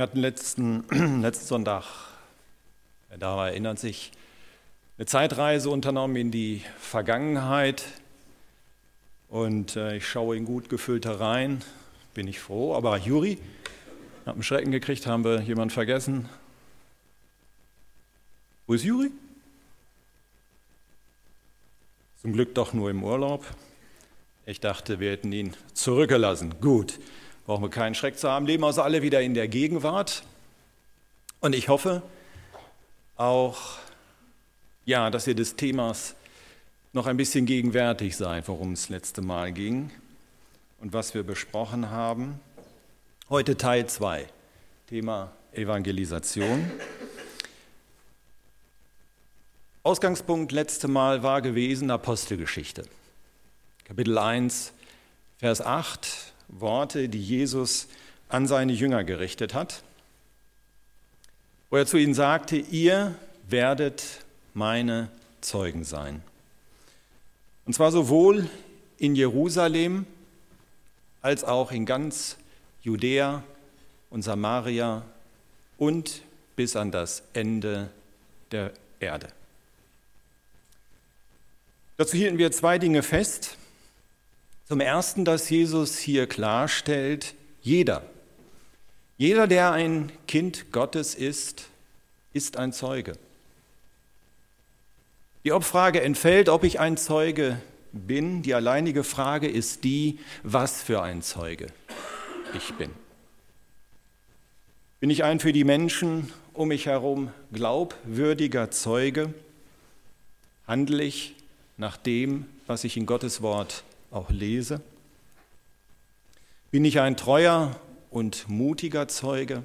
Wir hatten letzten, letzten Sonntag, daran erinnert sich, eine Zeitreise unternommen in die Vergangenheit. Und äh, ich schaue in gut gefüllte Reihen, bin ich froh. Aber Juri, habe einen Schrecken gekriegt, haben wir jemanden vergessen. Wo ist Juri? Zum Glück doch nur im Urlaub. Ich dachte, wir hätten ihn zurückgelassen. Gut brauchen wir keinen Schreck zu haben, leben also alle wieder in der Gegenwart. Und ich hoffe auch, ja, dass ihr des Themas noch ein bisschen gegenwärtig seid, worum es letzte Mal ging und was wir besprochen haben. Heute Teil 2, Thema Evangelisation. Ausgangspunkt letzte Mal war gewesen Apostelgeschichte. Kapitel 1, Vers 8 Worte, die Jesus an seine Jünger gerichtet hat, wo er zu ihnen sagte, ihr werdet meine Zeugen sein. Und zwar sowohl in Jerusalem als auch in ganz Judäa und Samaria und bis an das Ende der Erde. Dazu hielten wir zwei Dinge fest. Zum Ersten, dass Jesus hier klarstellt, jeder, jeder, der ein Kind Gottes ist, ist ein Zeuge. Die Obfrage entfällt, ob ich ein Zeuge bin. Die alleinige Frage ist die, was für ein Zeuge ich bin. Bin ich ein für die Menschen um mich herum glaubwürdiger Zeuge? Handle ich nach dem, was ich in Gottes Wort auch lese? Bin ich ein treuer und mutiger Zeuge?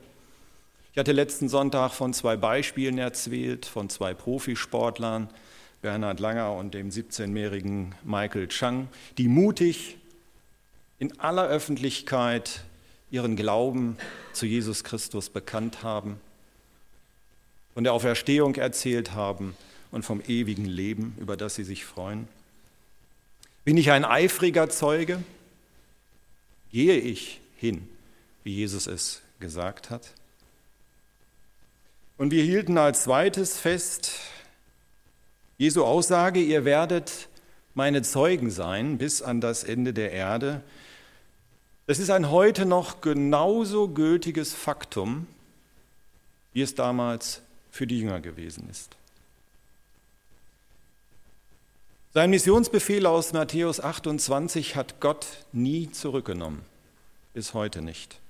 Ich hatte letzten Sonntag von zwei Beispielen erzählt, von zwei Profisportlern, Bernhard Langer und dem 17-jährigen Michael Chang, die mutig in aller Öffentlichkeit ihren Glauben zu Jesus Christus bekannt haben, von der Auferstehung erzählt haben und vom ewigen Leben, über das sie sich freuen. Bin ich ein eifriger Zeuge? Gehe ich hin, wie Jesus es gesagt hat? Und wir hielten als zweites fest, Jesu Aussage, ihr werdet meine Zeugen sein bis an das Ende der Erde. Das ist ein heute noch genauso gültiges Faktum, wie es damals für die Jünger gewesen ist. Sein Missionsbefehl aus Matthäus 28 hat Gott nie zurückgenommen, bis heute nicht.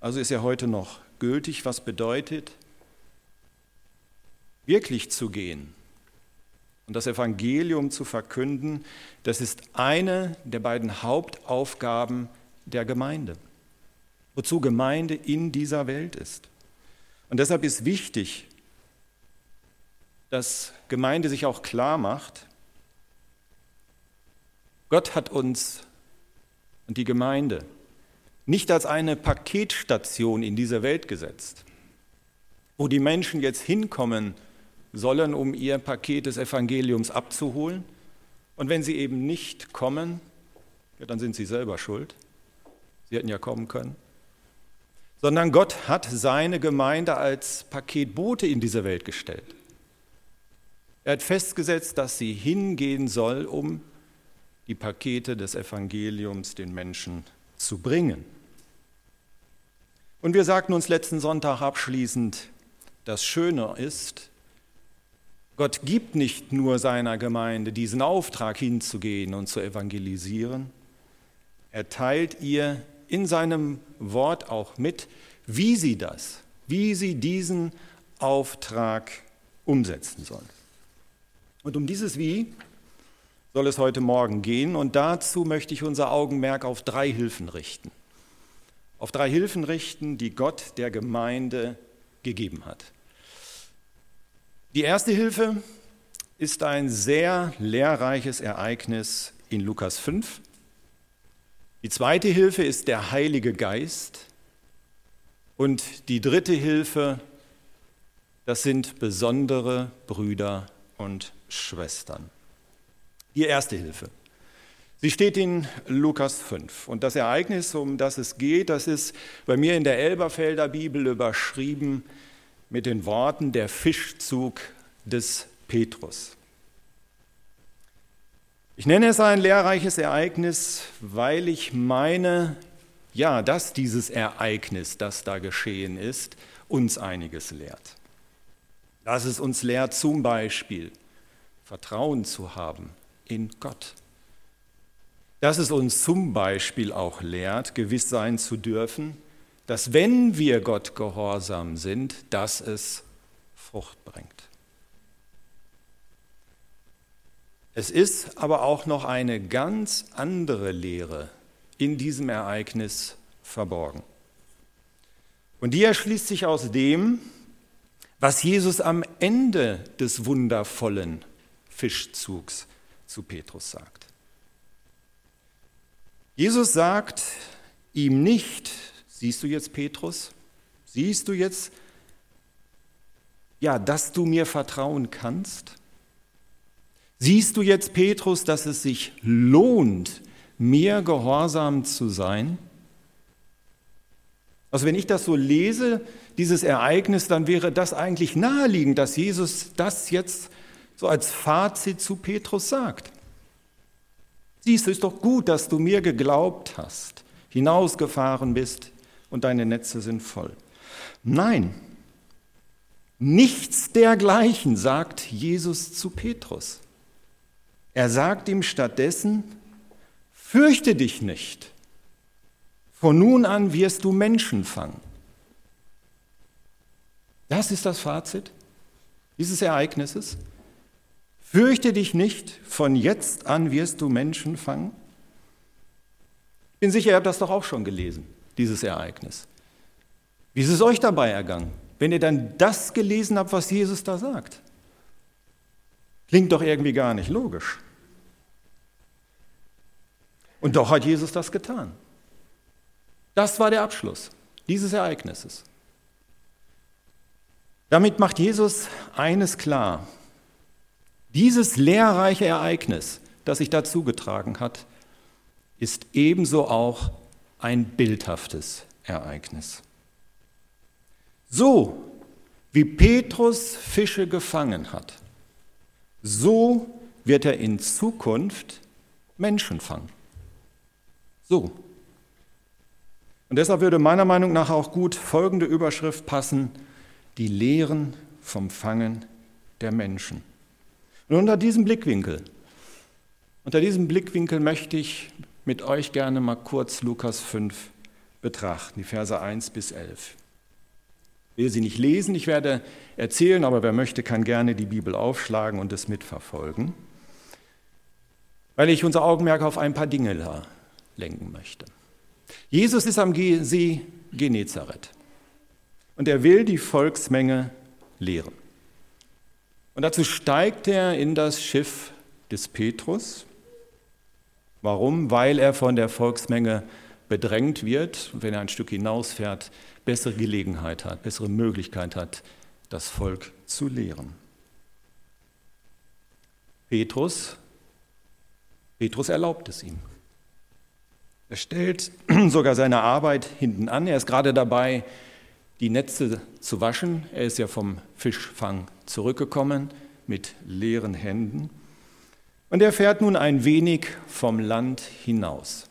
Also ist er heute noch gültig, was bedeutet, wirklich zu gehen und das Evangelium zu verkünden, das ist eine der beiden Hauptaufgaben der Gemeinde, wozu Gemeinde in dieser Welt ist. Und deshalb ist wichtig, dass Gemeinde sich auch klar macht, Gott hat uns und die Gemeinde nicht als eine Paketstation in dieser Welt gesetzt, wo die Menschen jetzt hinkommen sollen, um ihr Paket des Evangeliums abzuholen. Und wenn sie eben nicht kommen, ja, dann sind sie selber schuld. Sie hätten ja kommen können. Sondern Gott hat seine Gemeinde als Paketbote in diese Welt gestellt. Er hat festgesetzt, dass sie hingehen soll, um die Pakete des Evangeliums den Menschen zu bringen. Und wir sagten uns letzten Sonntag abschließend, das Schöne ist, Gott gibt nicht nur seiner Gemeinde diesen Auftrag hinzugehen und zu evangelisieren, er teilt ihr in seinem Wort auch mit, wie sie das, wie sie diesen Auftrag umsetzen sollen. Und um dieses Wie soll es heute Morgen gehen. Und dazu möchte ich unser Augenmerk auf drei Hilfen richten. Auf drei Hilfen richten, die Gott der Gemeinde gegeben hat. Die erste Hilfe ist ein sehr lehrreiches Ereignis in Lukas 5. Die zweite Hilfe ist der Heilige Geist. Und die dritte Hilfe, das sind besondere Brüder und Schwestern. Die erste Hilfe. Sie steht in Lukas 5. Und das Ereignis, um das es geht, das ist bei mir in der Elberfelder Bibel überschrieben mit den Worten der Fischzug des Petrus. Ich nenne es ein lehrreiches Ereignis, weil ich meine, ja, dass dieses Ereignis, das da geschehen ist, uns einiges lehrt. Dass es uns lehrt, zum Beispiel Vertrauen zu haben in Gott dass es uns zum Beispiel auch lehrt, gewiss sein zu dürfen, dass wenn wir Gott gehorsam sind, dass es Frucht bringt. Es ist aber auch noch eine ganz andere Lehre in diesem Ereignis verborgen. Und die erschließt sich aus dem, was Jesus am Ende des wundervollen Fischzugs zu Petrus sagt. Jesus sagt ihm nicht, siehst du jetzt Petrus, siehst du jetzt, ja, dass du mir vertrauen kannst? Siehst du jetzt, Petrus, dass es sich lohnt, mir gehorsam zu sein? Also wenn ich das so lese, dieses Ereignis, dann wäre das eigentlich naheliegend, dass Jesus das jetzt so als Fazit zu Petrus sagt. Siehst du, ist doch gut, dass du mir geglaubt hast, hinausgefahren bist und deine Netze sind voll. Nein, nichts dergleichen sagt Jesus zu Petrus. Er sagt ihm stattdessen, fürchte dich nicht, von nun an wirst du Menschen fangen. Das ist das Fazit dieses Ereignisses. Fürchte dich nicht, von jetzt an wirst du Menschen fangen. Ich bin sicher, ihr habt das doch auch schon gelesen, dieses Ereignis. Wie ist es euch dabei ergangen, wenn ihr dann das gelesen habt, was Jesus da sagt? Klingt doch irgendwie gar nicht logisch. Und doch hat Jesus das getan. Das war der Abschluss dieses Ereignisses. Damit macht Jesus eines klar. Dieses lehrreiche Ereignis, das sich dazu getragen hat, ist ebenso auch ein bildhaftes Ereignis. So wie Petrus Fische gefangen hat, so wird er in Zukunft Menschen fangen. So. Und deshalb würde meiner Meinung nach auch gut folgende Überschrift passen, die Lehren vom Fangen der Menschen. Und unter diesem Blickwinkel, unter diesem Blickwinkel möchte ich mit euch gerne mal kurz Lukas 5 betrachten, die Verse 1 bis 11. Ich will sie nicht lesen, ich werde erzählen, aber wer möchte, kann gerne die Bibel aufschlagen und es mitverfolgen, weil ich unser Augenmerk auf ein paar Dinge lenken möchte. Jesus ist am See Genezareth und er will die Volksmenge lehren. Und dazu steigt er in das Schiff des Petrus. Warum? Weil er von der Volksmenge bedrängt wird, wenn er ein Stück hinausfährt, bessere Gelegenheit hat, bessere Möglichkeit hat, das Volk zu lehren. Petrus, Petrus erlaubt es ihm. Er stellt sogar seine Arbeit hinten an. Er ist gerade dabei, die Netze zu waschen. Er ist ja vom Fischfang zurückgekommen mit leeren Händen. Und er fährt nun ein wenig vom Land hinaus.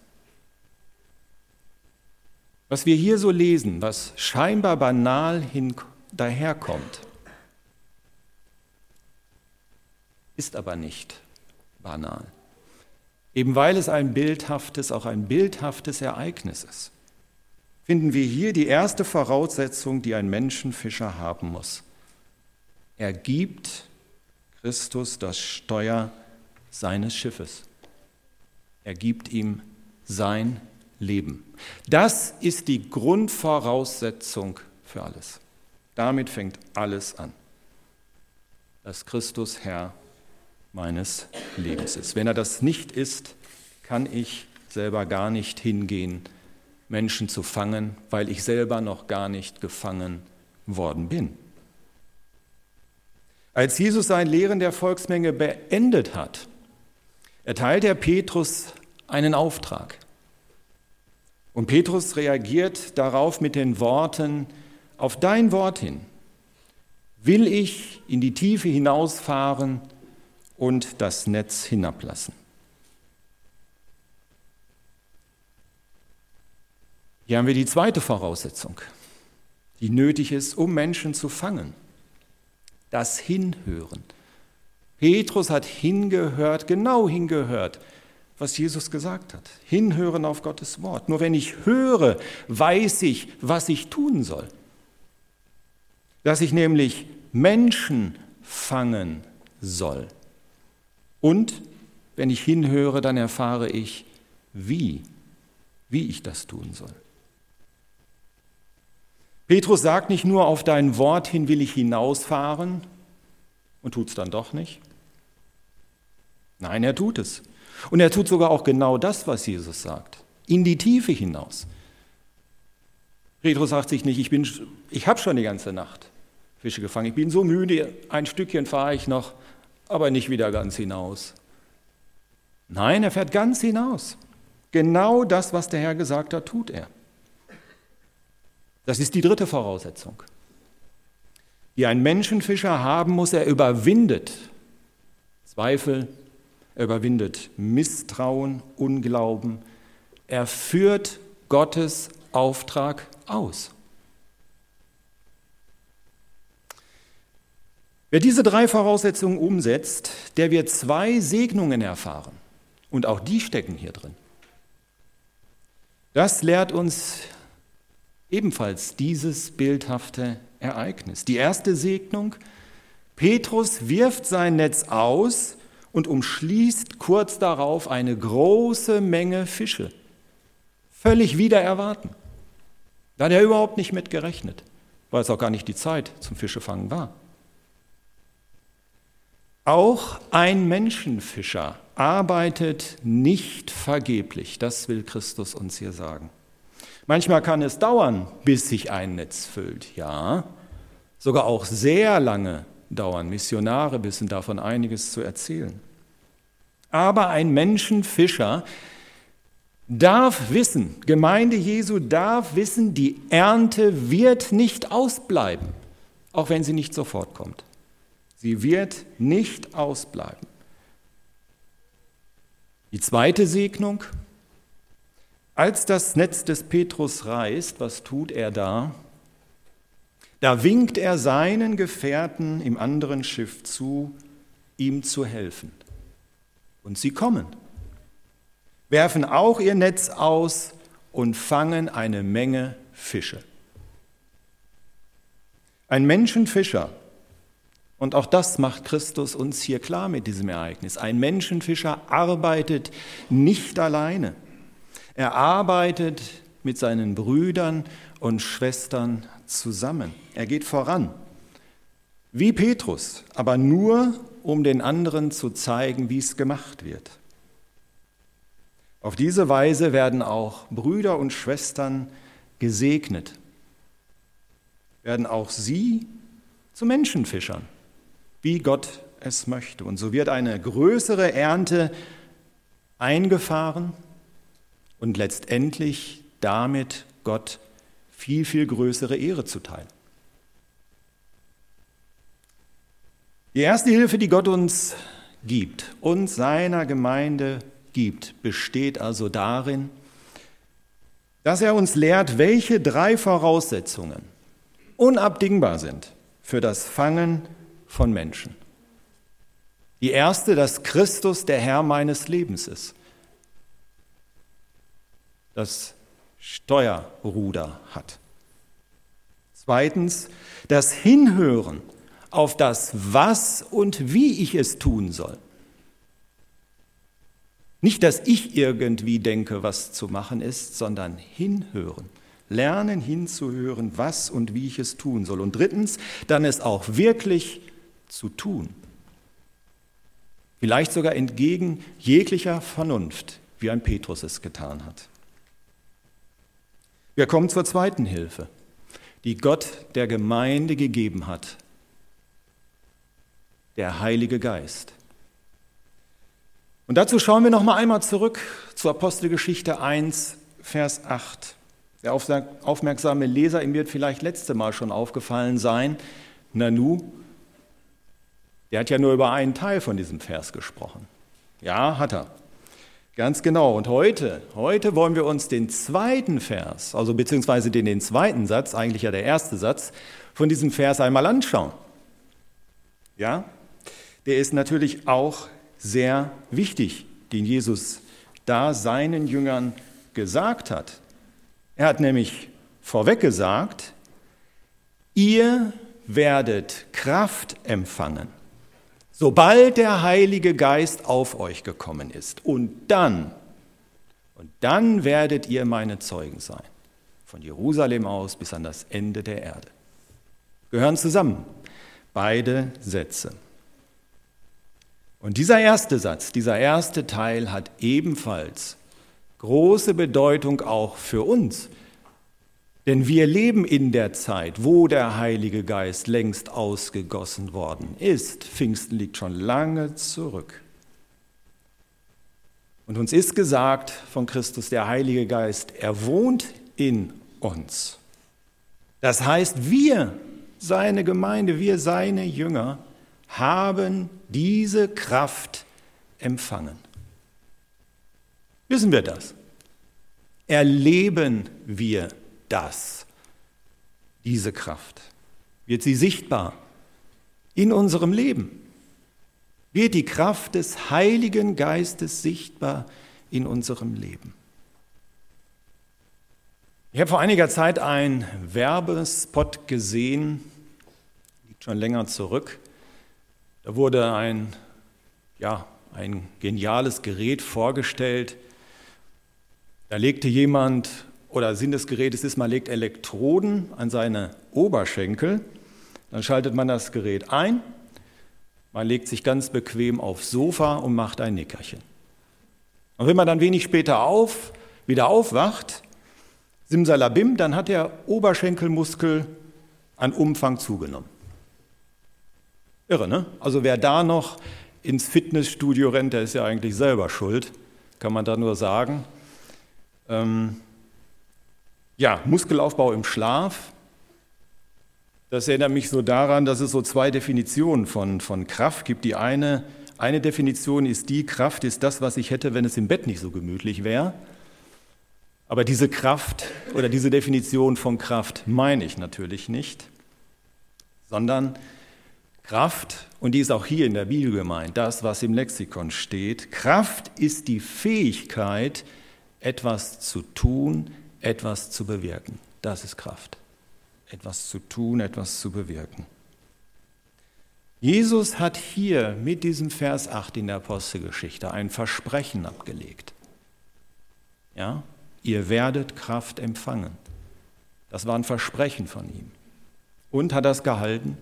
Was wir hier so lesen, was scheinbar banal hin, daherkommt, ist aber nicht banal. Eben weil es ein bildhaftes, auch ein bildhaftes Ereignis ist finden wir hier die erste Voraussetzung, die ein Menschenfischer haben muss. Er gibt Christus das Steuer seines Schiffes. Er gibt ihm sein Leben. Das ist die Grundvoraussetzung für alles. Damit fängt alles an. Dass Christus Herr meines Lebens ist. Wenn er das nicht ist, kann ich selber gar nicht hingehen Menschen zu fangen, weil ich selber noch gar nicht gefangen worden bin. Als Jesus sein Lehren der Volksmenge beendet hat, erteilt er Petrus einen Auftrag. Und Petrus reagiert darauf mit den Worten, auf dein Wort hin will ich in die Tiefe hinausfahren und das Netz hinablassen. Hier haben wir die zweite Voraussetzung, die nötig ist, um Menschen zu fangen. Das Hinhören. Petrus hat hingehört, genau hingehört, was Jesus gesagt hat. Hinhören auf Gottes Wort. Nur wenn ich höre, weiß ich, was ich tun soll. Dass ich nämlich Menschen fangen soll. Und wenn ich hinhöre, dann erfahre ich, wie, wie ich das tun soll. Petrus sagt nicht nur, auf dein Wort hin will ich hinausfahren und tut es dann doch nicht. Nein, er tut es. Und er tut sogar auch genau das, was Jesus sagt, in die Tiefe hinaus. Petrus sagt sich nicht, ich, ich habe schon die ganze Nacht Fische gefangen, ich bin so müde, ein Stückchen fahre ich noch, aber nicht wieder ganz hinaus. Nein, er fährt ganz hinaus. Genau das, was der Herr gesagt hat, tut er. Das ist die dritte Voraussetzung. Die ein Menschenfischer haben muss, er überwindet Zweifel, er überwindet Misstrauen, Unglauben. Er führt Gottes Auftrag aus. Wer diese drei Voraussetzungen umsetzt, der wird zwei Segnungen erfahren. Und auch die stecken hier drin. Das lehrt uns ebenfalls dieses bildhafte Ereignis. Die erste Segnung, Petrus wirft sein Netz aus und umschließt kurz darauf eine große Menge Fische. Völlig wieder erwarten. Da hat er überhaupt nicht mit gerechnet, weil es auch gar nicht die Zeit zum Fischefangen war. Auch ein Menschenfischer arbeitet nicht vergeblich, das will Christus uns hier sagen. Manchmal kann es dauern, bis sich ein Netz füllt, ja, sogar auch sehr lange dauern. Missionare wissen davon einiges zu erzählen. Aber ein Menschenfischer darf wissen, Gemeinde Jesu darf wissen, die Ernte wird nicht ausbleiben, auch wenn sie nicht sofort kommt. Sie wird nicht ausbleiben. Die zweite Segnung, als das Netz des Petrus reißt, was tut er da? Da winkt er seinen Gefährten im anderen Schiff zu, ihm zu helfen. Und sie kommen, werfen auch ihr Netz aus und fangen eine Menge Fische. Ein Menschenfischer, und auch das macht Christus uns hier klar mit diesem Ereignis. Ein Menschenfischer arbeitet nicht alleine. Er arbeitet mit seinen Brüdern und Schwestern zusammen. Er geht voran. Wie Petrus, aber nur, um den anderen zu zeigen, wie es gemacht wird. Auf diese Weise werden auch Brüder und Schwestern gesegnet, werden auch sie zu Menschenfischern, wie Gott es möchte. Und so wird eine größere Ernte eingefahren und letztendlich damit Gott viel, viel größere Ehre zuteil. Die erste Hilfe, die Gott uns gibt und seiner Gemeinde gibt, besteht also darin, dass er uns lehrt, welche drei Voraussetzungen unabdingbar sind für das Fangen von Menschen. Die erste, dass Christus der Herr meines Lebens ist das Steuerruder hat. Zweitens, das Hinhören auf das Was und wie ich es tun soll. Nicht, dass ich irgendwie denke, was zu machen ist, sondern hinhören. Lernen hinzuhören, was und wie ich es tun soll. Und drittens, dann es auch wirklich zu tun. Vielleicht sogar entgegen jeglicher Vernunft, wie ein Petrus es getan hat. Wir kommen zur zweiten Hilfe, die Gott der Gemeinde gegeben hat, der Heilige Geist. Und dazu schauen wir noch mal einmal zurück zur Apostelgeschichte 1, Vers 8. zur Apostelgeschichte 1, Vers 8. Der Apostelgeschichte 1, Vers 8. Der aufmerksame Leser, ihm wird vielleicht letzte Mal schon aufgefallen sein, Nanu, der hat ja nur über einen Teil von diesem Vers gesprochen. Ja, hat er. Ganz genau. Und heute, heute wollen wir uns den zweiten Vers, also beziehungsweise den, den zweiten Satz, eigentlich ja der erste Satz, von diesem Vers einmal anschauen. Ja, der ist natürlich auch sehr wichtig, den Jesus da seinen Jüngern gesagt hat. Er hat nämlich vorweg gesagt, ihr werdet Kraft empfangen, sobald der Heilige Geist auf euch gekommen ist. Und dann, und dann werdet ihr meine Zeugen sein, von Jerusalem aus bis an das Ende der Erde. Gehören zusammen, beide Sätze. Und dieser erste Satz, dieser erste Teil hat ebenfalls große Bedeutung auch für uns. Denn wir leben in der Zeit, wo der Heilige Geist längst ausgegossen worden ist. Pfingsten liegt schon lange zurück. Und uns ist gesagt von Christus, der Heilige Geist, er wohnt in uns. Das heißt, wir, seine Gemeinde, wir, seine Jünger, haben diese Kraft empfangen. Wissen wir das? Erleben wir das? Diese Kraft? Wird sie sichtbar in unserem Leben? Wird die Kraft des Heiligen Geistes sichtbar in unserem Leben? Ich habe vor einiger Zeit einen Werbespot gesehen, liegt schon länger zurück. Da wurde ein, ja, ein geniales Gerät vorgestellt. Da legte jemand, oder Sinn des Gerätes ist, man legt Elektroden an seine Oberschenkel, dann schaltet man das Gerät ein, man legt sich ganz bequem aufs Sofa und macht ein Nickerchen. Und wenn man dann wenig später auf, wieder aufwacht, simsalabim, dann hat der Oberschenkelmuskel an Umfang zugenommen. Irre, ne? Also wer da noch ins Fitnessstudio rennt, der ist ja eigentlich selber schuld, kann man da nur sagen. Ähm, ja, Muskelaufbau im Schlaf. Das erinnert mich so daran, dass es so zwei Definitionen von, von Kraft gibt. Die eine, eine Definition ist die, Kraft ist das, was ich hätte, wenn es im Bett nicht so gemütlich wäre. Aber diese Kraft oder diese Definition von Kraft meine ich natürlich nicht, sondern Kraft, und die ist auch hier in der Bibel gemeint, das, was im Lexikon steht, Kraft ist die Fähigkeit, etwas zu tun, etwas zu bewirken. Das ist Kraft. Etwas zu tun, etwas zu bewirken. Jesus hat hier mit diesem Vers 8 in der Apostelgeschichte ein Versprechen abgelegt. Ja, ihr werdet Kraft empfangen. Das war ein Versprechen von ihm. Und hat das gehalten?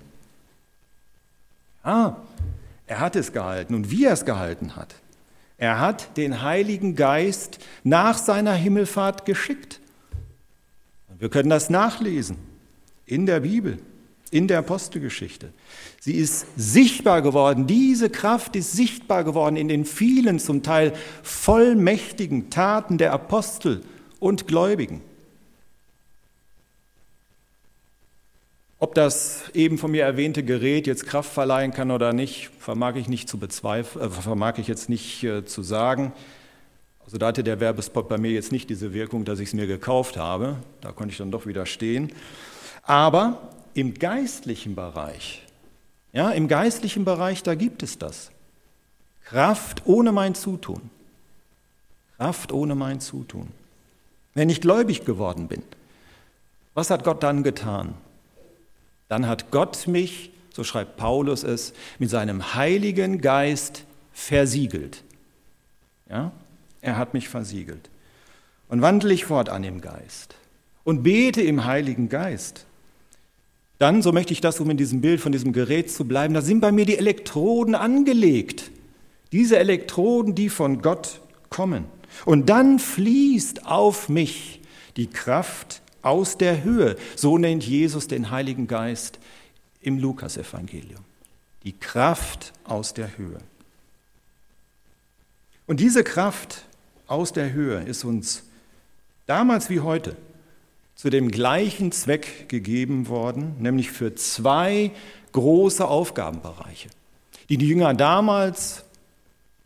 Ah, er hat es gehalten und wie er es gehalten hat. Er hat den Heiligen Geist nach seiner Himmelfahrt geschickt. Wir können das nachlesen in der Bibel, in der Apostelgeschichte. Sie ist sichtbar geworden, diese Kraft ist sichtbar geworden in den vielen, zum Teil vollmächtigen Taten der Apostel und Gläubigen. Ob das eben von mir erwähnte Gerät jetzt Kraft verleihen kann oder nicht, vermag ich nicht zu bezweifeln, äh, vermag ich jetzt nicht äh, zu sagen. Also da hatte der Werbespot bei mir jetzt nicht diese Wirkung, dass ich es mir gekauft habe. Da konnte ich dann doch widerstehen. Aber im geistlichen Bereich, ja, im geistlichen Bereich, da gibt es das. Kraft ohne mein Zutun. Kraft ohne mein Zutun. Wenn ich gläubig geworden bin, was hat Gott dann getan? dann hat Gott mich, so schreibt Paulus es, mit seinem Heiligen Geist versiegelt. Ja? Er hat mich versiegelt. Und wandle ich fortan im Geist und bete im Heiligen Geist. Dann, so möchte ich das, um in diesem Bild von diesem Gerät zu bleiben, da sind bei mir die Elektroden angelegt. Diese Elektroden, die von Gott kommen. Und dann fließt auf mich die Kraft aus der Höhe. So nennt Jesus den Heiligen Geist im Lukasevangelium. Die Kraft aus der Höhe. Und diese Kraft aus der Höhe ist uns damals wie heute zu dem gleichen Zweck gegeben worden, nämlich für zwei große Aufgabenbereiche, die die Jünger damals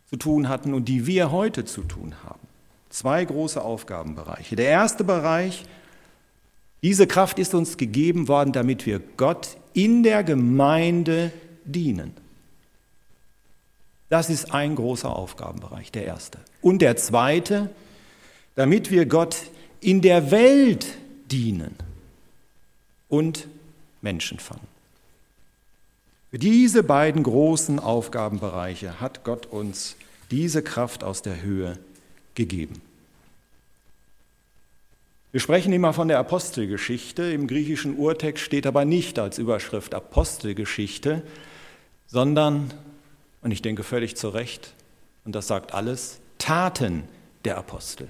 zu tun hatten und die wir heute zu tun haben. Zwei große Aufgabenbereiche. Der erste Bereich, diese Kraft ist uns gegeben worden, damit wir Gott in der Gemeinde dienen. Das ist ein großer Aufgabenbereich, der erste. Und der zweite, damit wir Gott in der Welt dienen und Menschen fangen. Für diese beiden großen Aufgabenbereiche hat Gott uns diese Kraft aus der Höhe gegeben. Wir sprechen immer von der Apostelgeschichte. Im griechischen Urtext steht aber nicht als Überschrift Apostelgeschichte, sondern, und ich denke völlig zu Recht, und das sagt alles, Taten der Apostel.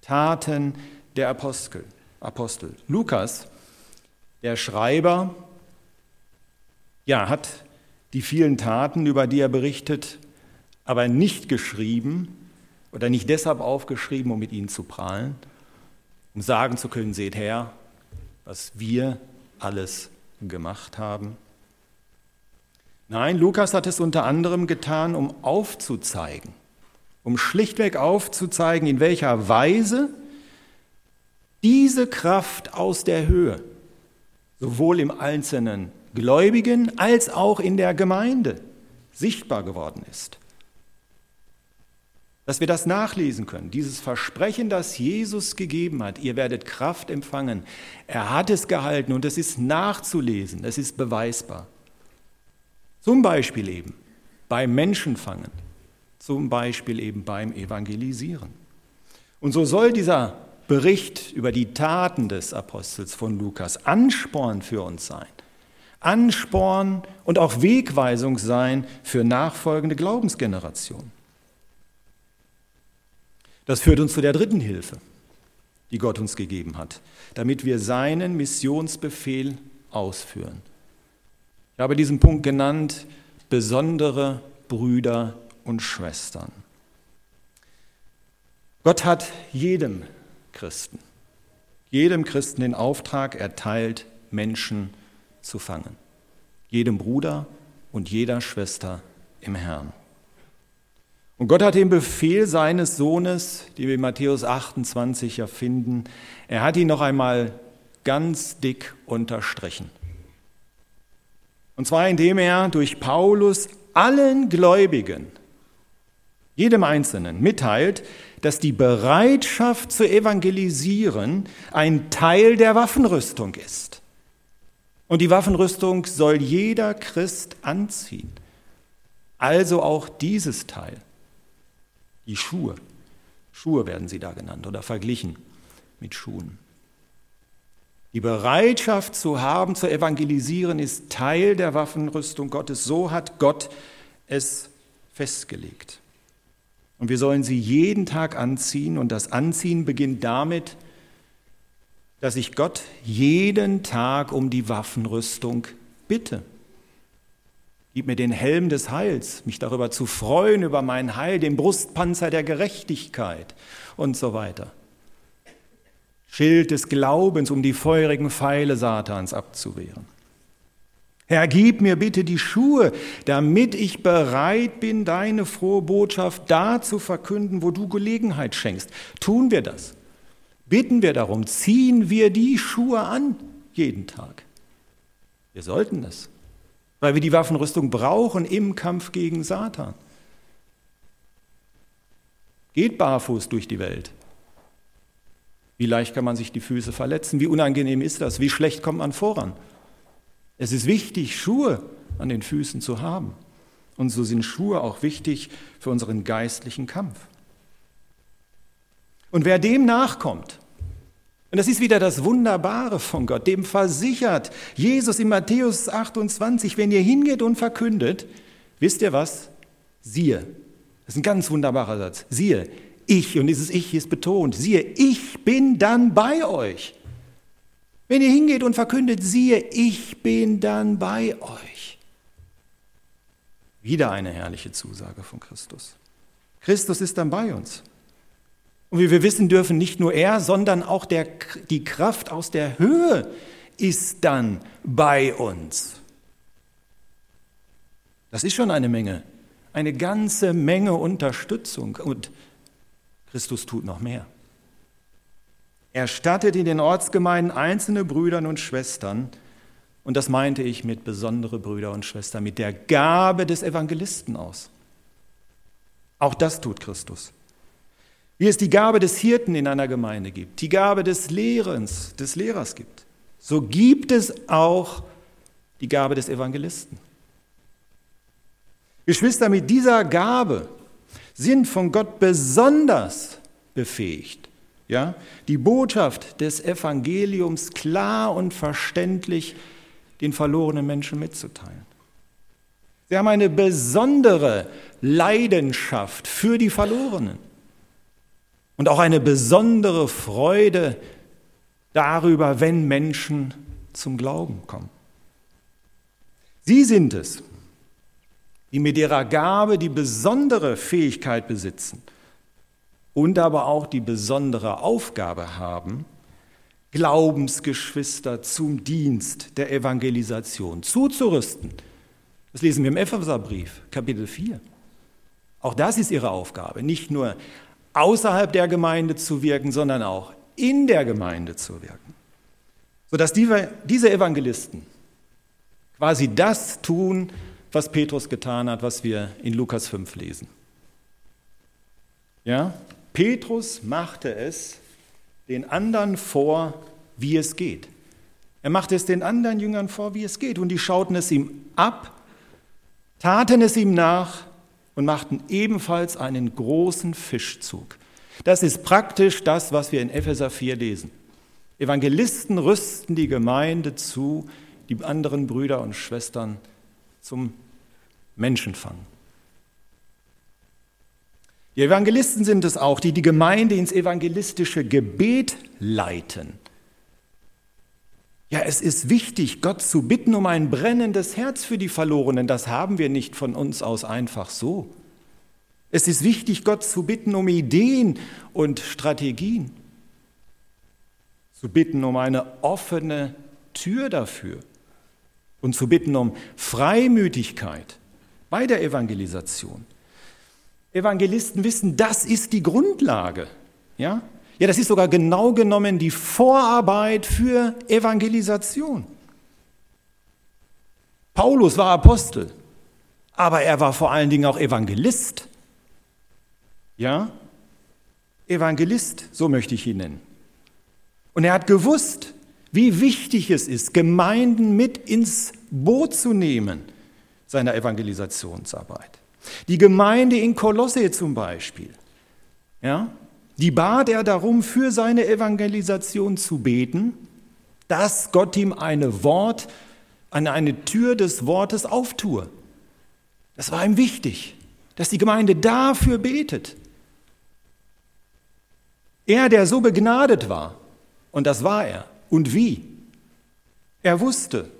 Taten der Apostel. Apostel. Lukas, der Schreiber, ja, hat die vielen Taten, über die er berichtet, aber nicht geschrieben oder nicht deshalb aufgeschrieben, um mit ihnen zu prahlen, um sagen zu können, seht her, was wir alles gemacht haben. Nein, Lukas hat es unter anderem getan, um aufzuzeigen, um schlichtweg aufzuzeigen, in welcher Weise diese Kraft aus der Höhe sowohl im einzelnen Gläubigen als auch in der Gemeinde sichtbar geworden ist. Dass wir das nachlesen können, dieses Versprechen, das Jesus gegeben hat, ihr werdet Kraft empfangen. Er hat es gehalten und es ist nachzulesen, es ist beweisbar. Zum Beispiel eben beim Menschenfangen, zum Beispiel eben beim Evangelisieren. Und so soll dieser Bericht über die Taten des Apostels von Lukas Ansporn für uns sein. Ansporn und auch Wegweisung sein für nachfolgende Glaubensgenerationen. Das führt uns zu der dritten Hilfe, die Gott uns gegeben hat, damit wir seinen Missionsbefehl ausführen. Habe diesen Punkt genannt, besondere Brüder und Schwestern. Gott hat jedem Christen, jedem Christen den Auftrag erteilt, Menschen zu fangen. Jedem Bruder und jeder Schwester im Herrn. Und Gott hat den Befehl seines Sohnes, den wir in Matthäus 28 ja finden, er hat ihn noch einmal ganz dick unterstrichen. Und zwar indem er durch Paulus allen Gläubigen, jedem Einzelnen mitteilt, dass die Bereitschaft zu evangelisieren ein Teil der Waffenrüstung ist. Und die Waffenrüstung soll jeder Christ anziehen. Also auch dieses Teil. Die Schuhe. Schuhe werden sie da genannt oder verglichen mit Schuhen. Die Bereitschaft zu haben, zu evangelisieren, ist Teil der Waffenrüstung Gottes. So hat Gott es festgelegt. Und wir sollen sie jeden Tag anziehen. Und das Anziehen beginnt damit, dass ich Gott jeden Tag um die Waffenrüstung bitte. Gib mir den Helm des Heils, mich darüber zu freuen, über mein Heil, den Brustpanzer der Gerechtigkeit und so weiter. Schild des Glaubens, um die feurigen Pfeile Satans abzuwehren. Herr, gib mir bitte die Schuhe, damit ich bereit bin, deine frohe Botschaft da zu verkünden, wo du Gelegenheit schenkst. Tun wir das. Bitten wir darum, ziehen wir die Schuhe an jeden Tag. Wir sollten es, weil wir die Waffenrüstung brauchen im Kampf gegen Satan. Geht barfuß durch die Welt. Wie leicht kann man sich die Füße verletzen? Wie unangenehm ist das? Wie schlecht kommt man voran? Es ist wichtig, Schuhe an den Füßen zu haben. Und so sind Schuhe auch wichtig für unseren geistlichen Kampf. Und wer dem nachkommt, und das ist wieder das Wunderbare von Gott, dem versichert Jesus in Matthäus 28, wenn ihr hingeht und verkündet, wisst ihr was? Siehe, das ist ein ganz wunderbarer Satz, siehe, ich, und dieses Ich ist betont, siehe, ich bin dann bei euch wenn ihr hingeht und verkündet, siehe, ich bin dann bei euch. Wieder eine herrliche Zusage von Christus. Christus ist dann bei uns. Und wie wir wissen dürfen, nicht nur er, sondern auch der, die Kraft aus der Höhe ist dann bei uns. Das ist schon eine Menge, eine ganze Menge Unterstützung. Und Christus tut noch mehr. Er stattet in den Ortsgemeinden einzelne Brüder und Schwestern, und das meinte ich mit besondere Brüder und Schwestern, mit der Gabe des Evangelisten aus. Auch das tut Christus. Wie es die Gabe des Hirten in einer Gemeinde gibt, die Gabe des Lehrens, des Lehrers gibt, so gibt es auch die Gabe des Evangelisten. Geschwister, mit dieser Gabe sind von Gott besonders befähigt, ja, die Botschaft des Evangeliums klar und verständlich den verlorenen Menschen mitzuteilen. Sie haben eine besondere Leidenschaft für die Verlorenen und auch eine besondere Freude darüber, wenn Menschen zum Glauben kommen. Sie sind es, die mit ihrer Gabe die besondere Fähigkeit besitzen und aber auch die besondere Aufgabe haben, Glaubensgeschwister zum Dienst der Evangelisation zuzurüsten. Das lesen wir im Epheserbrief, Kapitel 4. Auch das ist ihre Aufgabe, nicht nur außerhalb der Gemeinde zu wirken, sondern auch in der Gemeinde zu wirken. Sodass diese Evangelisten quasi das tun, was Petrus getan hat, was wir in Lukas 5 lesen. Ja, Petrus machte es den anderen vor, wie es geht. Er machte es den anderen Jüngern vor, wie es geht. Und die schauten es ihm ab, taten es ihm nach und machten ebenfalls einen großen Fischzug. Das ist praktisch das, was wir in Epheser 4 lesen. Evangelisten rüsten die Gemeinde zu, die anderen Brüder und Schwestern zum Menschenfang. Die Evangelisten sind es auch, die die Gemeinde ins evangelistische Gebet leiten. Ja, es ist wichtig, Gott zu bitten um ein brennendes Herz für die Verlorenen. Das haben wir nicht von uns aus einfach so. Es ist wichtig, Gott zu bitten um Ideen und Strategien. Zu bitten um eine offene Tür dafür. Und zu bitten um Freimütigkeit bei der Evangelisation. Evangelisten wissen, das ist die Grundlage. Ja? Ja, das ist sogar genau genommen die Vorarbeit für Evangelisation. Paulus war Apostel, aber er war vor allen Dingen auch Evangelist. Ja? Evangelist, so möchte ich ihn nennen. Und er hat gewusst, wie wichtig es ist, Gemeinden mit ins Boot zu nehmen, seiner Evangelisationsarbeit. Die Gemeinde in Kolosse zum Beispiel. Ja? Die bat er darum, für seine Evangelisation zu beten, dass Gott ihm eine Wort, eine, eine Tür des Wortes auftue. Das war ihm wichtig, dass die Gemeinde dafür betet. Er, der so begnadet war, und das war er, und wie? Er wusste,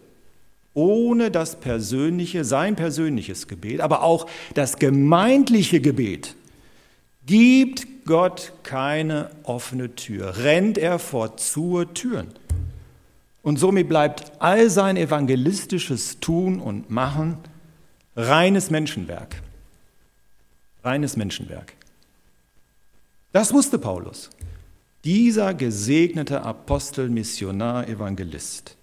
ohne das persönliche, sein persönliches Gebet, aber auch das gemeindliche Gebet, gibt Gott keine offene Tür, rennt er vor zur Türen. Und somit bleibt all sein evangelistisches Tun und Machen reines Menschenwerk. Reines Menschenwerk. Das wusste Paulus. Dieser gesegnete Apostel, Missionar, Evangelist.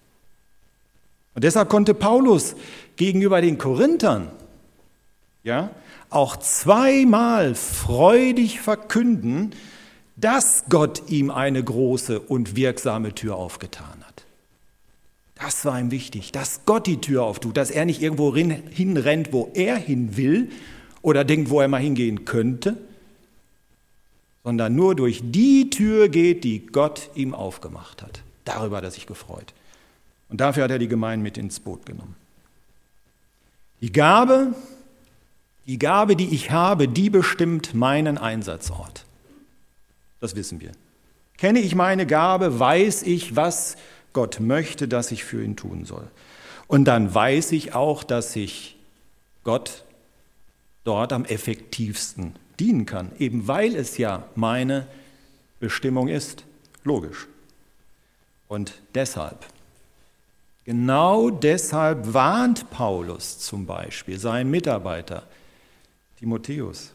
Und deshalb konnte Paulus gegenüber den Korinthern ja, auch zweimal freudig verkünden, dass Gott ihm eine große und wirksame Tür aufgetan hat. Das war ihm wichtig, dass Gott die Tür auftut, dass er nicht irgendwo hinrennt, wo er hin will oder denkt, wo er mal hingehen könnte, sondern nur durch die Tür geht, die Gott ihm aufgemacht hat. Darüber hat er sich gefreut. Und dafür hat er die Gemeinde mit ins Boot genommen. Die Gabe, die Gabe, die ich habe, die bestimmt meinen Einsatzort. Das wissen wir. Kenne ich meine Gabe, weiß ich, was Gott möchte, dass ich für ihn tun soll. Und dann weiß ich auch, dass ich Gott dort am effektivsten dienen kann, eben weil es ja meine Bestimmung ist. Logisch. Und deshalb, genau deshalb warnt Paulus zum Beispiel seinen Mitarbeiter Timotheus.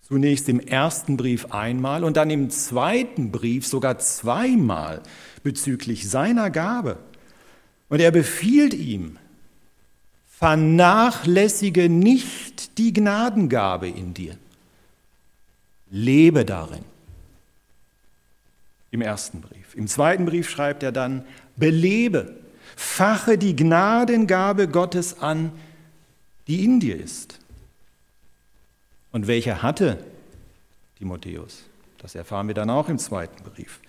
Zunächst im ersten Brief einmal und dann im zweiten Brief sogar zweimal bezüglich seiner Gabe. Und er befiehlt ihm, vernachlässige nicht die Gnadengabe in dir. Lebe darin. Im ersten Brief. Im zweiten Brief schreibt er dann, belebe, fache die Gnadengabe Gottes an, die in dir ist. Und welche hatte Timotheus? Das erfahren wir dann auch im zweiten Brief,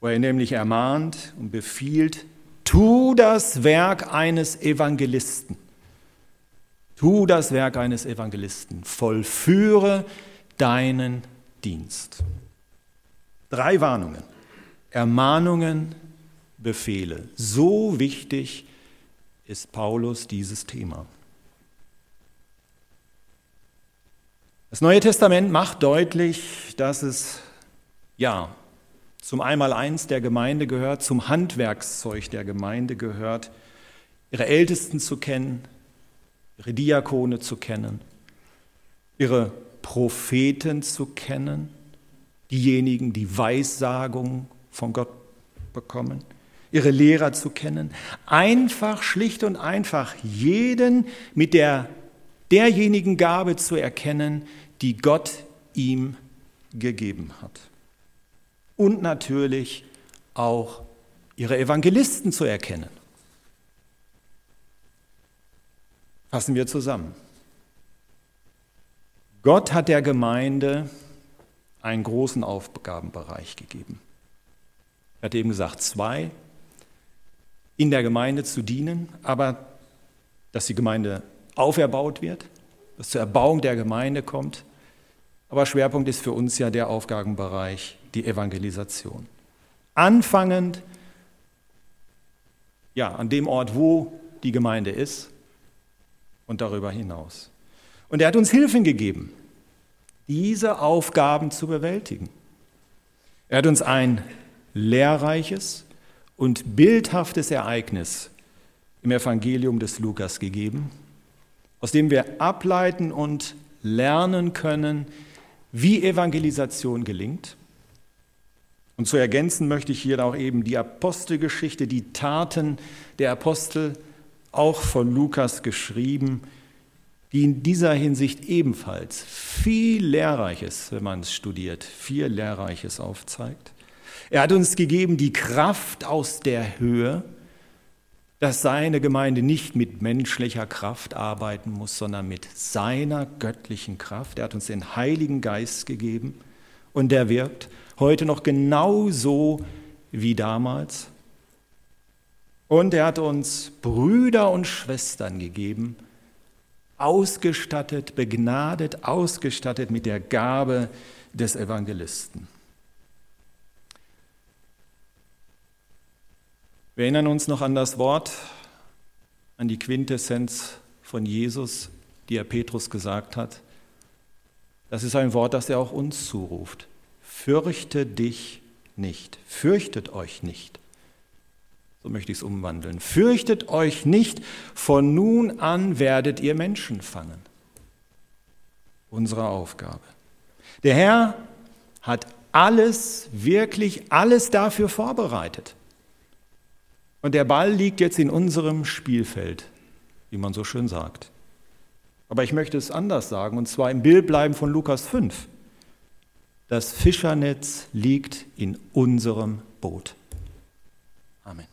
wo er nämlich ermahnt und befiehlt, tu das Werk eines Evangelisten. Tu das Werk eines Evangelisten. Vollführe deinen Dienst. Drei Warnungen, Ermahnungen, Befehle. So wichtig ist Paulus dieses Thema. Das Neue Testament macht deutlich, dass es ja zum Einmaleins der Gemeinde gehört, zum Handwerkszeug der Gemeinde gehört, ihre Ältesten zu kennen, ihre Diakone zu kennen, ihre Propheten zu kennen, diejenigen, die Weissagung von Gott bekommen, ihre Lehrer zu kennen, einfach, schlicht und einfach jeden mit der derjenigen Gabe zu erkennen, die Gott ihm gegeben hat. Und natürlich auch ihre Evangelisten zu erkennen. Fassen wir zusammen. Gott hat der Gemeinde einen großen Aufgabenbereich gegeben. Er hat eben gesagt, zwei, in der Gemeinde zu dienen, aber dass die Gemeinde auferbaut wird, dass zur Erbauung der Gemeinde kommt, aber Schwerpunkt ist für uns ja der Aufgabenbereich, die Evangelisation. Anfangend ja, an dem Ort, wo die Gemeinde ist und darüber hinaus. Und er hat uns Hilfen gegeben, diese Aufgaben zu bewältigen. Er hat uns ein lehrreiches und bildhaftes Ereignis im Evangelium des Lukas gegeben, aus dem wir ableiten und lernen können, wie Evangelisation gelingt. Und zu ergänzen möchte ich hier auch eben die Apostelgeschichte, die Taten der Apostel, auch von Lukas geschrieben, die in dieser Hinsicht ebenfalls viel Lehrreiches, wenn man es studiert, viel Lehrreiches aufzeigt. Er hat uns gegeben die Kraft aus der Höhe, dass seine Gemeinde nicht mit menschlicher Kraft arbeiten muss, sondern mit seiner göttlichen Kraft. Er hat uns den Heiligen Geist gegeben und der wirkt heute noch genauso wie damals. Und er hat uns Brüder und Schwestern gegeben, ausgestattet, begnadet, ausgestattet mit der Gabe des Evangelisten. Wir erinnern uns noch an das Wort, an die Quintessenz von Jesus, die er Petrus gesagt hat. Das ist ein Wort, das er auch uns zuruft. Fürchte dich nicht, fürchtet euch nicht. So möchte ich es umwandeln. Fürchtet euch nicht, von nun an werdet ihr Menschen fangen. Unsere Aufgabe. Der Herr hat alles, wirklich alles dafür vorbereitet. Und der Ball liegt jetzt in unserem Spielfeld, wie man so schön sagt. Aber ich möchte es anders sagen, und zwar im Bild bleiben von Lukas 5. Das Fischernetz liegt in unserem Boot. Amen.